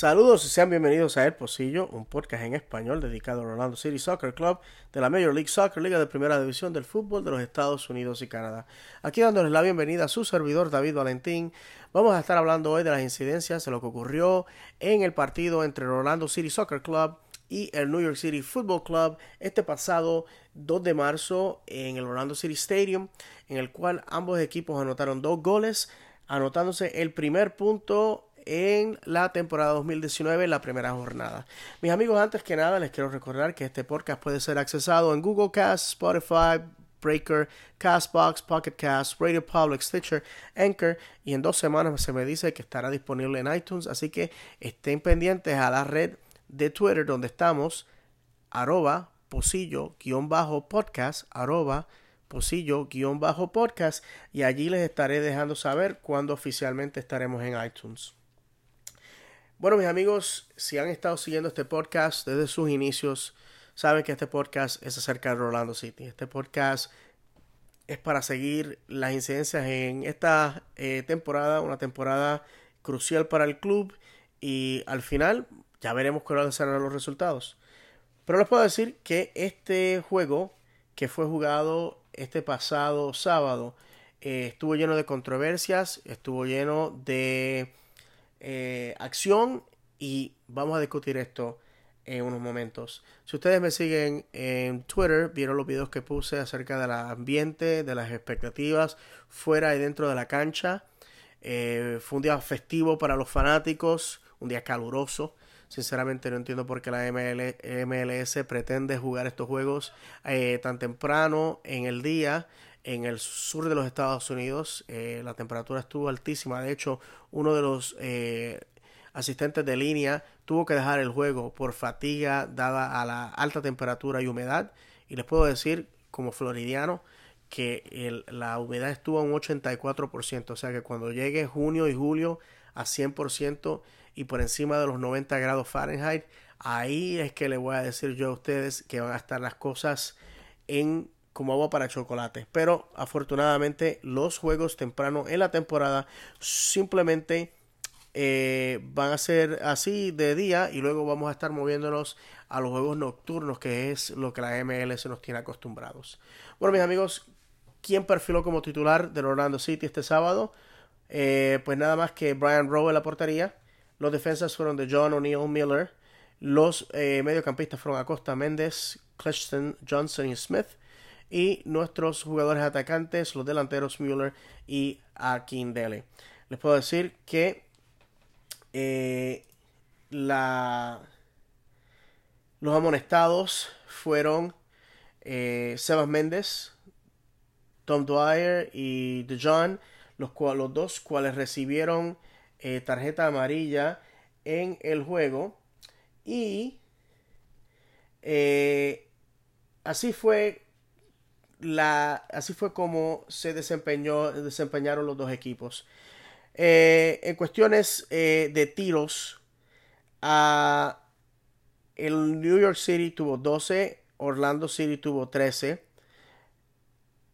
Saludos y sean bienvenidos a El Pocillo, un podcast en español dedicado al Orlando City Soccer Club de la Major League Soccer, Liga de Primera División del Fútbol de los Estados Unidos y Canadá. Aquí dándoles la bienvenida a su servidor David Valentín. Vamos a estar hablando hoy de las incidencias de lo que ocurrió en el partido entre el Orlando City Soccer Club y el New York City Football Club este pasado 2 de marzo en el Orlando City Stadium, en el cual ambos equipos anotaron dos goles, anotándose el primer punto en la temporada 2019, la primera jornada. Mis amigos, antes que nada, les quiero recordar que este podcast puede ser accesado en Google Cast, Spotify, Breaker, Castbox, Pocket Cast, Radio Public, Stitcher, Anchor y en dos semanas se me dice que estará disponible en iTunes, así que estén pendientes a la red de Twitter donde estamos, arroba posillo-podcast, arroba posillo-podcast y allí les estaré dejando saber cuándo oficialmente estaremos en iTunes. Bueno, mis amigos, si han estado siguiendo este podcast desde sus inicios, saben que este podcast es acerca de Rolando City. Este podcast es para seguir las incidencias en esta eh, temporada, una temporada crucial para el club y al final ya veremos cuáles serán los resultados. Pero les puedo decir que este juego que fue jugado este pasado sábado eh, estuvo lleno de controversias, estuvo lleno de eh, acción y vamos a discutir esto en unos momentos. Si ustedes me siguen en Twitter, vieron los videos que puse acerca del ambiente, de las expectativas fuera y dentro de la cancha. Eh, fue un día festivo para los fanáticos, un día caluroso. Sinceramente no entiendo por qué la MLS pretende jugar estos juegos eh, tan temprano en el día en el sur de los Estados Unidos. Eh, la temperatura estuvo altísima. De hecho, uno de los eh, asistentes de línea tuvo que dejar el juego por fatiga dada a la alta temperatura y humedad. Y les puedo decir, como floridiano, que la humedad estuvo a un 84%. O sea que cuando llegue junio y julio a 100% y por encima de los 90 grados Fahrenheit, ahí es que le voy a decir yo a ustedes que van a estar las cosas en como agua para chocolate. Pero afortunadamente los juegos temprano en la temporada simplemente eh, van a ser así de día y luego vamos a estar moviéndonos a los juegos nocturnos que es lo que la MLS nos tiene acostumbrados. Bueno mis amigos, ¿quién perfiló como titular del Orlando City este sábado? Eh, pues nada más que Brian Rowe en la portería. Los defensas fueron de John O'Neill Miller. Los eh, mediocampistas fueron Acosta Méndez, Clifton, Johnson y Smith y nuestros jugadores atacantes, los delanteros Müller y Akindele. Les puedo decir que eh, la, los amonestados fueron eh, Sebas Méndez, Tom Dwyer y DeJohn, los, los dos cuales recibieron eh, tarjeta amarilla en el juego. Y así fue la, así fue como se desempeñó, desempeñaron los dos equipos. Eh, en cuestiones eh, de tiros, el New York City tuvo 12, Orlando City tuvo 13.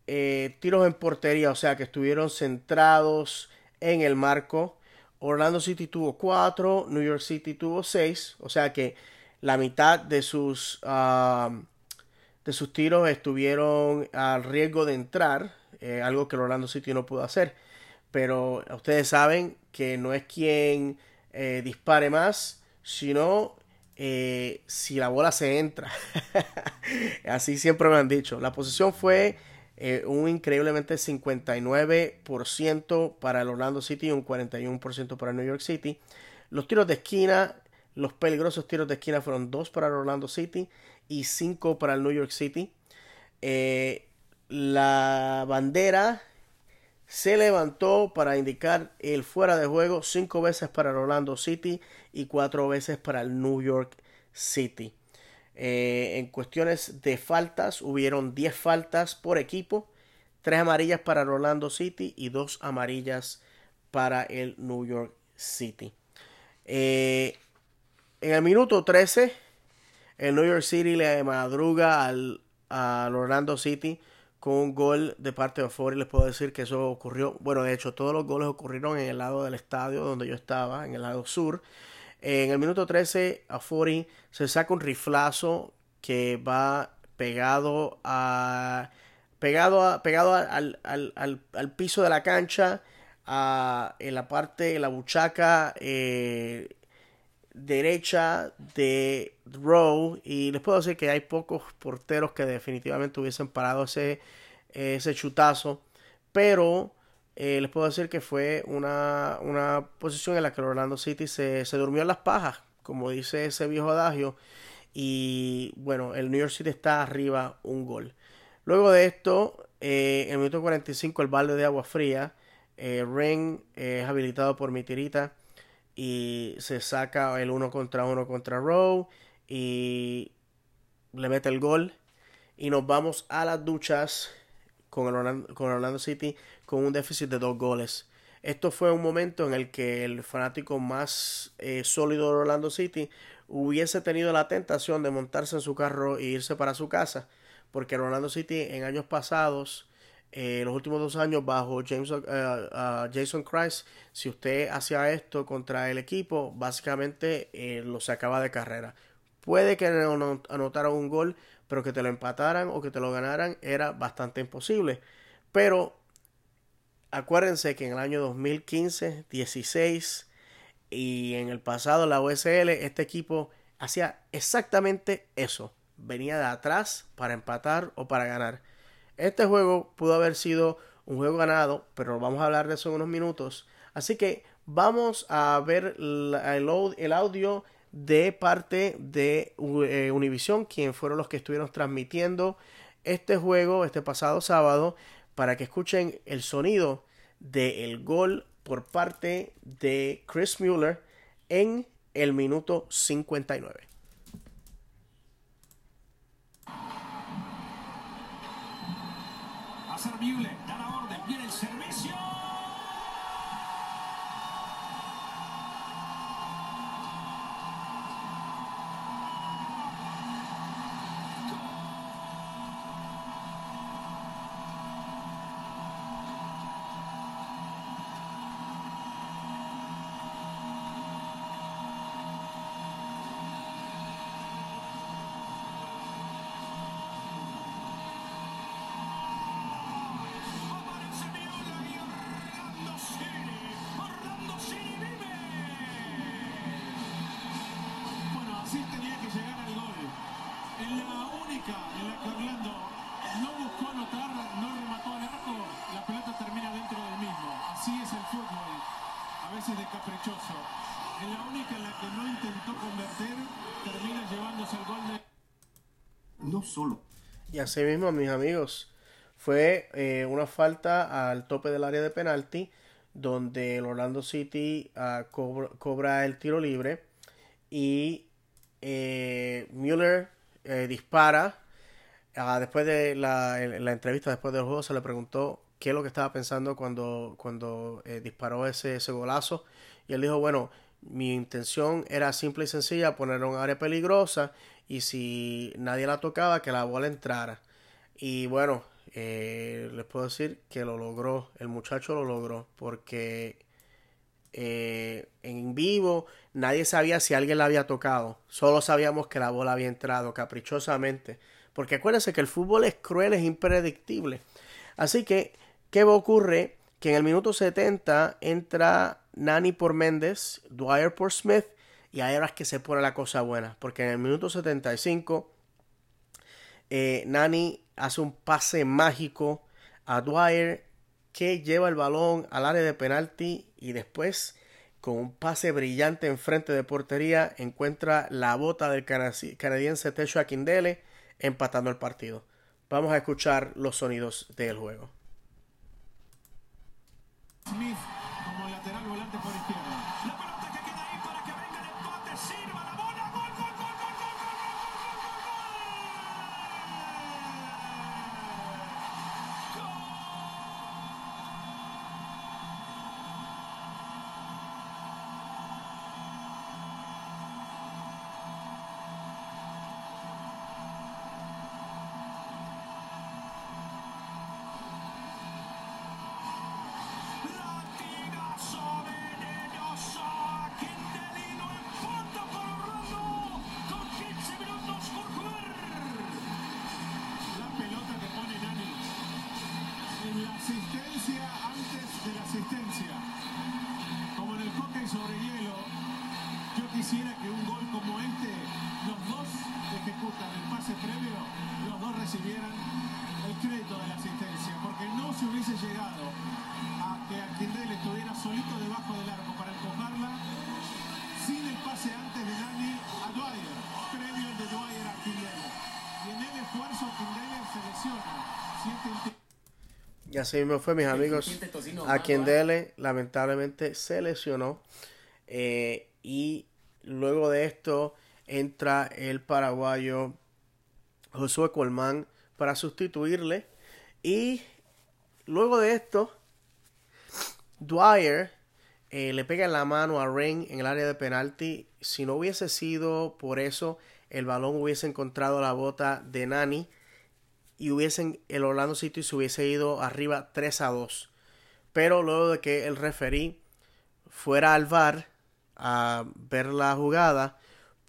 Eh, tiros en portería, o sea que estuvieron centrados en el marco. Orlando City tuvo 4, New York City tuvo 6, o sea que la mitad de sus... Ah, de sus tiros estuvieron al riesgo de entrar, eh, algo que el Orlando City no pudo hacer. Pero ustedes saben que no es quien eh, dispare más, sino eh, si la bola se entra. Así siempre me han dicho. La posición fue un increíblemente 59% para el Orlando City y un 41% para el New York City. Los tiros de esquina, los peligrosos tiros de esquina fueron dos para el Orlando City y 5 para el New York City. Eh, la bandera se levantó para indicar el fuera de juego cinco veces para el Orlando City y cuatro veces para el New York City. Eh, en cuestiones de faltas, hubieron 10 faltas por equipo, tres amarillas para el Orlando City y dos amarillas para el New York City. Eh, en el minuto 13 el New York City le madruga al, Orlando City con un gol de parte de y Les puedo decir que eso ocurrió. Bueno, de hecho, todos los goles ocurrieron en el lado del estadio donde yo estaba, en el lado sur. En el minuto 13, a 40 se saca un riflazo que va pegado a pegado a, pegado al, al, al, piso de la cancha a, en la parte en la buchaca eh, derecha de Rowe y les puedo decir que hay pocos porteros que definitivamente hubiesen parado ese, ese chutazo pero eh, les puedo decir que fue una, una, posición en la que Orlando City se, se durmió en las pajas como dice ese viejo adagio y bueno, el New York City está arriba un gol. Luego de esto, eh, en el minuto 45, el balde de agua fría. Eh, Ring es habilitado por Mitirita y se saca el uno contra uno contra Rowe y le mete el gol. Y nos vamos a las duchas con, Orlando, con Orlando City con un déficit de dos goles. Esto fue un momento en el que el fanático más eh, sólido de Orlando City hubiese tenido la tentación de montarse en su carro e irse para su casa, porque Orlando City en años pasados, eh, los últimos dos años bajo James, eh, Jason Christ, si usted hacía esto contra el equipo, básicamente eh, lo sacaba de carrera. Puede que no anotaran un gol, pero que te lo empataran o que te lo ganaran era bastante imposible. Pero acuérdense que en el año 2015, 16, y en el pasado, la USL, este equipo hacía exactamente eso. Venía de atrás para empatar o para ganar. Este juego pudo haber sido un juego ganado, pero vamos a hablar de eso en unos minutos. Así que vamos a ver el audio de parte de eh, Univision, quien fueron los que estuvieron transmitiendo este juego este pasado sábado, para que escuchen el sonido del gol por parte de Chris Mueller en el minuto 59. es. Y así mismo, mis amigos, fue eh, una falta al tope del área de penalti, donde el Orlando City ah, cobra, el tiro libre y eh, Müller eh, dispara. Ah, después de la, entrevista, después del juego, se le preguntó qué es lo que estaba pensando cuando, cuando disparó ese, ese golazo. Y él dijo, bueno, mi intención era simple y sencilla, poner un área peligrosa y si nadie la tocaba, que la bola entrara. Y bueno, eh, les puedo decir que lo logró, el muchacho lo logró, porque eh, en vivo nadie sabía si alguien la había tocado, solo sabíamos que la bola había entrado caprichosamente, porque acuérdense que el fútbol es cruel, es impredictible. Así que, ¿qué ocurre? Que en el minuto 70 entra Nani por Méndez, Dwyer por Smith y ahí es que se pone la cosa buena. Porque en el minuto 75, eh, Nani hace un pase mágico a Dwyer que lleva el balón al área de penalti y después con un pase brillante enfrente de portería encuentra la bota del canadiense Techo Akindele empatando el partido. Vamos a escuchar los sonidos del juego. Smith quisiera que un gol como este, los dos ejecutan el pase previo, los dos recibieran el crédito de la asistencia, porque no se hubiese llegado a que Arquindel estuviera solito debajo del arco para empujarla sin el pase antes de Dani a Dwyer, previo de Dwyer a Arquindel. Y en el esfuerzo Arquindel se lesiona. Y así mismo fue, mis amigos. A quien Dele lamentablemente se lesionó. Eh, y luego de esto entra el paraguayo Josué Colmán para sustituirle. Y luego de esto, Dwyer eh, le pega la mano a Rain en el área de penalti. Si no hubiese sido por eso, el balón hubiese encontrado la bota de Nani y hubiesen el Orlando City se hubiese ido arriba 3 a 2. Pero luego de que el referí fuera al VAR a ver la jugada,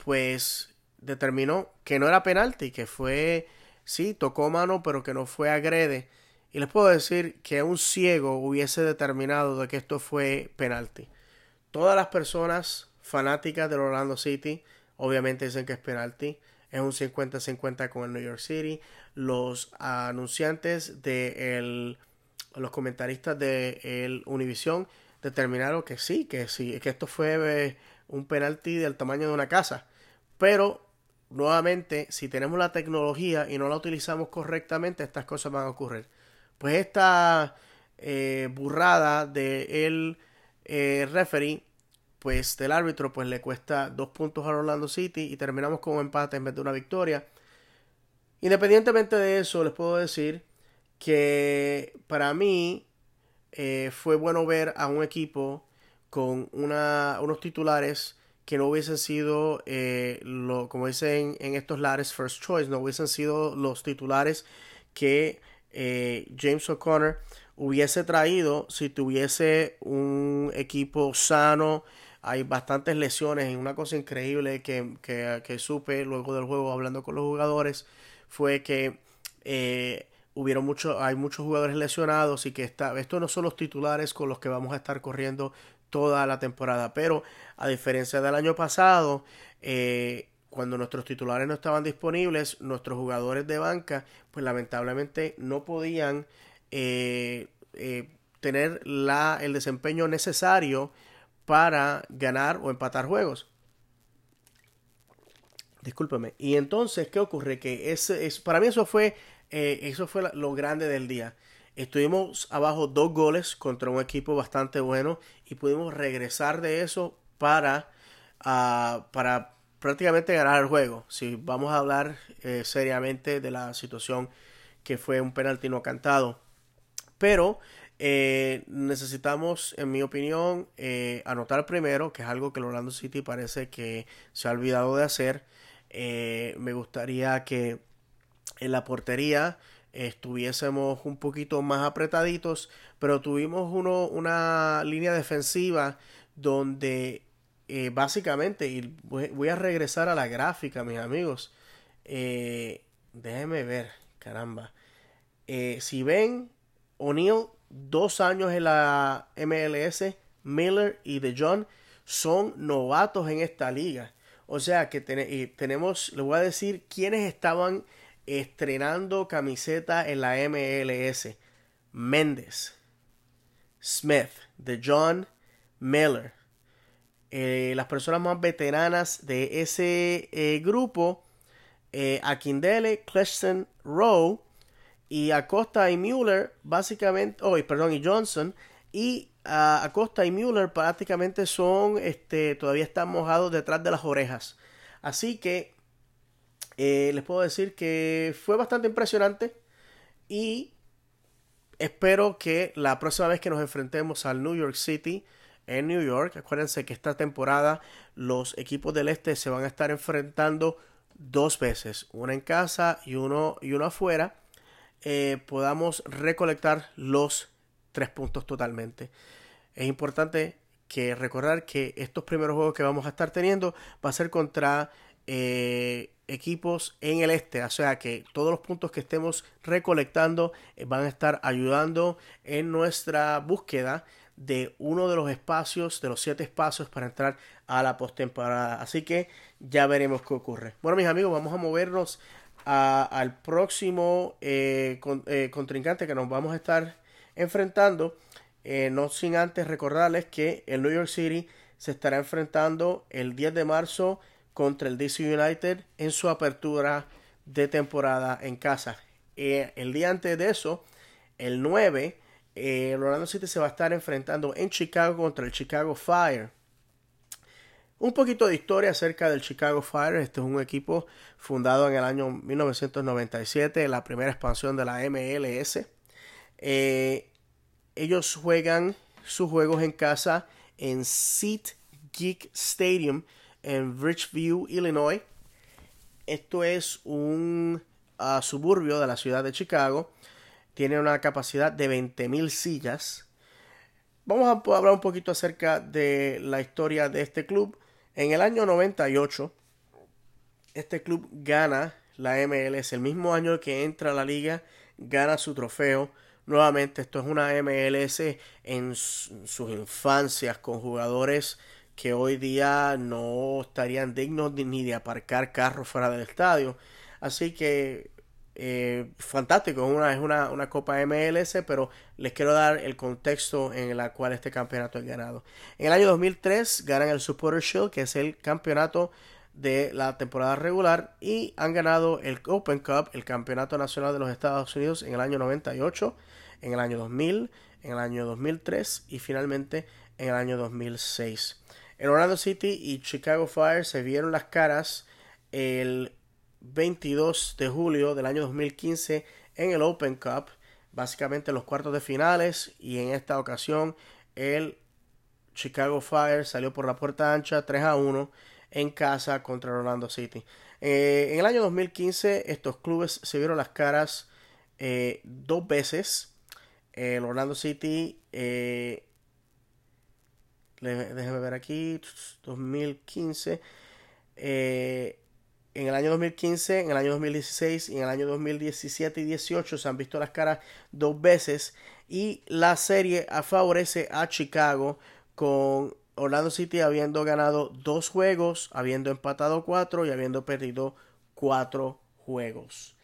pues determinó que no era penalti, que fue, sí, tocó mano, pero que no fue agrede. Y les puedo decir que un ciego hubiese determinado de que esto fue penalti. Todas las personas fanáticas del Orlando City obviamente dicen que es penalti. Es un 50-50 con el New York City. Los anunciantes de los comentaristas de el Univision determinaron que sí, que sí, que esto fue eh, un penalti del tamaño de una casa. Pero nuevamente, si tenemos la tecnología y no la utilizamos correctamente, estas cosas van a ocurrir. Pues esta eh, burrada de el eh, referee, pues del árbitro, pues le cuesta dos puntos a Orlando City y terminamos con un empate en vez de una victoria. Independientemente de eso, les puedo decir que para mí eh, fue bueno ver a un equipo con una, unos titulares que no hubiesen sido, eh, como dicen en estos lares, first choice, no hubiesen sido los titulares que eh, James O'Connor hubiese traído si tuviese un equipo sano. Hay bastantes lesiones. Una cosa increíble que, que, supe luego del juego hablando con los jugadores fue que hubieron mucho, hay muchos jugadores lesionados y que está, estos no son los titulares con los que vamos a estar corriendo toda la temporada. Pero a diferencia del año pasado, eh, cuando nuestros titulares no estaban disponibles, nuestros jugadores de banca, pues lamentablemente no podían eh, eh, tener la, el desempeño necesario para ganar o empatar juegos. Discúlpeme. Y entonces, ¿qué ocurre? Que es, para mí eso fue, eso fue lo grande del día. Estuvimos abajo dos goles contra un equipo bastante bueno y pudimos regresar de eso para, uh, para prácticamente ganar el juego. Si vamos a hablar eh, seriamente de la situación que fue un penalti no cantado. Pero eh, necesitamos, en mi opinión, eh, anotar primero, que es algo que el Orlando City parece que se ha olvidado de hacer. me gustaría que en la portería estuviésemos un poquito más apretaditos, pero tuvimos uno, una línea defensiva donde eh, básicamente, y voy, a regresar a la gráfica, mis amigos, eh, déjenme ver, caramba, eh, si ven, O'Neill, dos años en la MLS, Miller y De John son novatos en esta liga. O sea que tenemos, les voy a decir quiénes estaban estrenando camiseta en la MLS. Méndez, Smith, De John, Miller. Eh, las personas más veteranas de ese eh, grupo, eh, Akindele, Cleston, Rowe y Acosta y Mueller, básicamente, oh, perdón, y Johnson, y uh, Acosta y Mueller prácticamente son, este, todavía están mojados detrás de las orejas. Así que eh, les puedo decir que fue bastante impresionante y espero que la próxima vez que nos enfrentemos al New York City en New York, acuérdense que esta temporada los equipos del este se van a estar enfrentando dos veces, una en casa y uno, y uno afuera, eh, podamos recolectar los tres puntos totalmente. Es importante que recordar que estos primeros juegos que vamos a estar teniendo va a ser contra eh, equipos en el este, o sea que todos los puntos que estemos recolectando eh, van a estar ayudando en nuestra búsqueda de uno de los espacios, de los siete espacios para entrar a la postemporada. Así que ya veremos qué ocurre. Bueno, mis amigos, vamos a movernos al próximo eh, contrincante que nos vamos a estar enfrentando. no sin antes recordarles que el New York City se estará enfrentando el 10 de marzo contra el DC United en su apertura de temporada en casa. Eh, el día antes de eso, el 9, eh, el Orlando City se va a estar enfrentando en Chicago contra el Chicago Fire. Un poquito de historia acerca del Chicago Fire. Este es un equipo fundado en el año 1997, la primera expansión de la MLS. Eh, ellos juegan sus juegos en casa en Seat Geek Stadium en Richview, Illinois. Esto es un uh, suburbio de la ciudad de Chicago. Tiene una capacidad de 20.000 sillas. Vamos a hablar un poquito acerca de la historia de este club. En el año 98, este club gana la MLS. El mismo año que entra a la liga, gana su trofeo. Nuevamente, esto es una MLS en sus infancias con jugadores que hoy día no estarían dignos ni de aparcar carros fuera del estadio. Así que eh, fantástico, es, una, una, una, Copa MLS, pero les quiero dar el contexto en el cual este campeonato es ganado. En el año 2003 ganan el Supporter Shield, que es el campeonato de la temporada regular, y han ganado el Open Cup, el campeonato nacional de los Estados Unidos, en el año 98, en el año 2000, en el año 2003 y finalmente en el año 2006. En Orlando City y Chicago Fire se vieron las caras el 22 de julio del año 2015 en el Open Cup, básicamente los cuartos de finales y en esta ocasión el Chicago Fire salió por la puerta ancha 3 a 1 en casa contra Orlando City. Eh, en el año 2015 estos clubes se vieron las caras eh, dos veces. El Orlando City, eh, déjeme ver aquí, 2015. Eh, en el año 2015, en el año 2016 y en el año 2017 y 18 se han visto las caras dos veces y la serie favorece a Chicago con Orlando City habiendo ganado dos juegos, habiendo empatado cuatro y habiendo perdido cuatro juegos.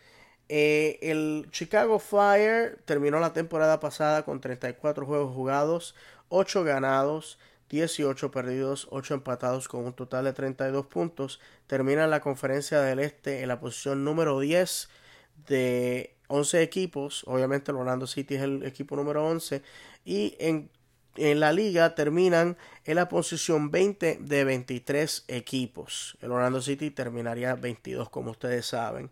Eh, el Chicago Fire terminó la temporada pasada con 34 juegos jugados, 8 ganados, 18 perdidos, 8 empatados con un total de 32 puntos. Termina la conferencia del Este en la posición número 10 de 11 equipos. Obviamente el Orlando City es el equipo número 11. Y en, en la liga terminan en la posición 20 de 23 equipos. El Orlando City terminaría 22 como ustedes saben.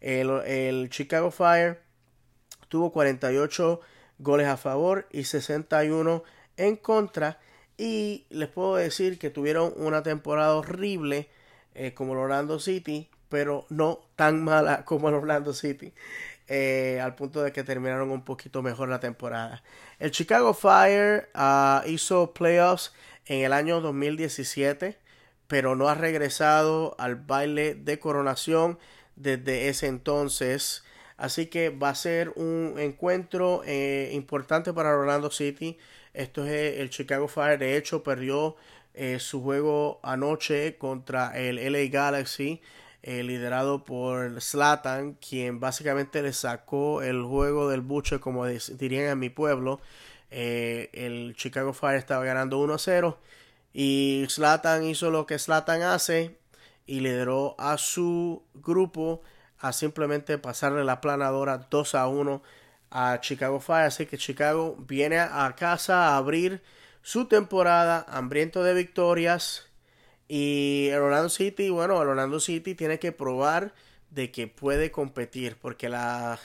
El, el Chicago Fire tuvo 48 goles a favor y 61 en contra y les puedo decir que tuvieron una temporada horrible eh, como el Orlando City, pero no tan mala como el Orlando City. Eh, al punto de que terminaron un poquito mejor la temporada. El Chicago Fire uh, hizo playoffs en el año 2017, pero no ha regresado al baile de coronación desde ese entonces. Así que va a ser un encuentro eh, importante para Orlando City. Esto es el Chicago Fire. De hecho, perdió eh, su juego anoche contra el LA Galaxy, eh, liderado por Slatan, quien básicamente le sacó el juego del buche, como dirían en mi pueblo. Eh, el Chicago Fire estaba ganando 1-0 y Slatan hizo lo que Slatan hace y lideró a su grupo a simplemente pasarle la planadora 2 a 1 a Chicago Fire. Así que Chicago viene a casa a abrir su temporada hambriento de victorias. Y el Orlando City, bueno, el Orlando City tiene que probar de que puede competir porque la,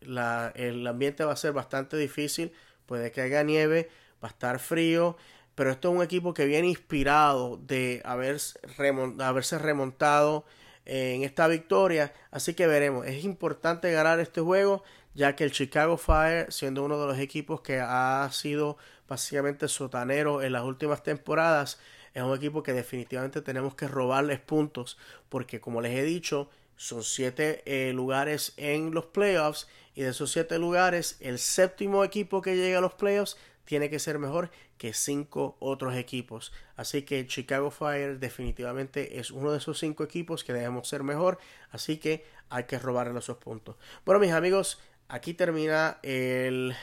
la, el ambiente va a ser bastante difícil. Puede que haya nieve, va a estar frío. Pero esto es un equipo que viene inspirado de haberse remontado en esta victoria. Así que veremos. Es importante ganar este juego ya que el Chicago Fire, siendo uno de los equipos que ha sido básicamente sotanero en las últimas temporadas, es un equipo que definitivamente tenemos que robarles puntos, porque como les he dicho, son siete eh, lugares en los playoffs y de esos siete lugares, el séptimo equipo que llega a los playoffs tiene que ser mejor que cinco otros equipos. Así que Chicago Fire definitivamente es uno de esos cinco equipos que debemos ser mejor. Así que hay que robarle esos puntos. Bueno, mis amigos, aquí termina el,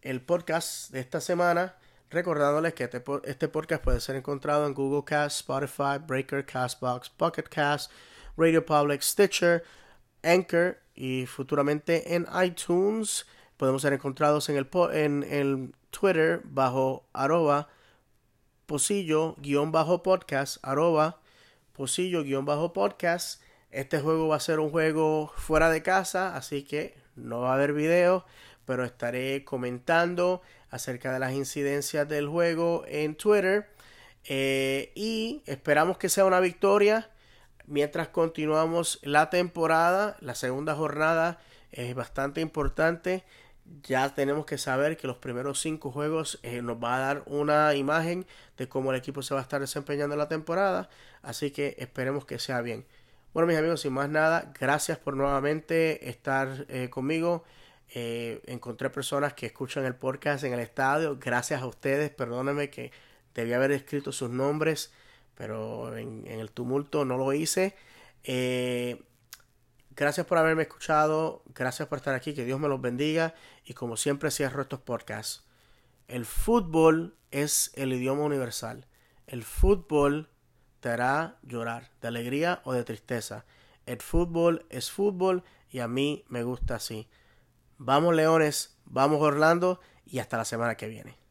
el podcast de esta semana. Recordándoles que este, este, podcast puede ser encontrado en Google Cast, Spotify, Breaker, Castbox, Pocket Cast, Radio Public, Stitcher, Anchor y futuramente en iTunes. Podemos ser encontrados en el, en el Twitter bajo arroba posillo-podcast, arroba posillo-podcast. Este juego va a ser un juego fuera de casa, así que no va a haber video, pero estaré comentando acerca de las incidencias del juego en Twitter. Eh, y esperamos que sea una victoria mientras continuamos la temporada. La segunda jornada es bastante importante. Ya tenemos que saber que los primeros cinco juegos eh, nos va a dar una imagen de cómo el equipo se va a estar desempeñando en la temporada. Así que esperemos que sea bien. Bueno, mis amigos, sin más nada, gracias por nuevamente estar eh, conmigo. Eh, encontré personas que escuchan el podcast en el estadio. Gracias a ustedes. Perdónenme que debía haber escrito sus nombres pero en, el tumulto no lo hice. Eh, gracias por haberme escuchado, gracias por estar aquí, que Dios me los bendiga y como siempre cierro estos podcasts. El fútbol es el idioma universal. El fútbol te hará llorar, de alegría o de tristeza. El fútbol es fútbol y a mí me gusta así. Vamos Leones, vamos Orlando y hasta la semana que viene.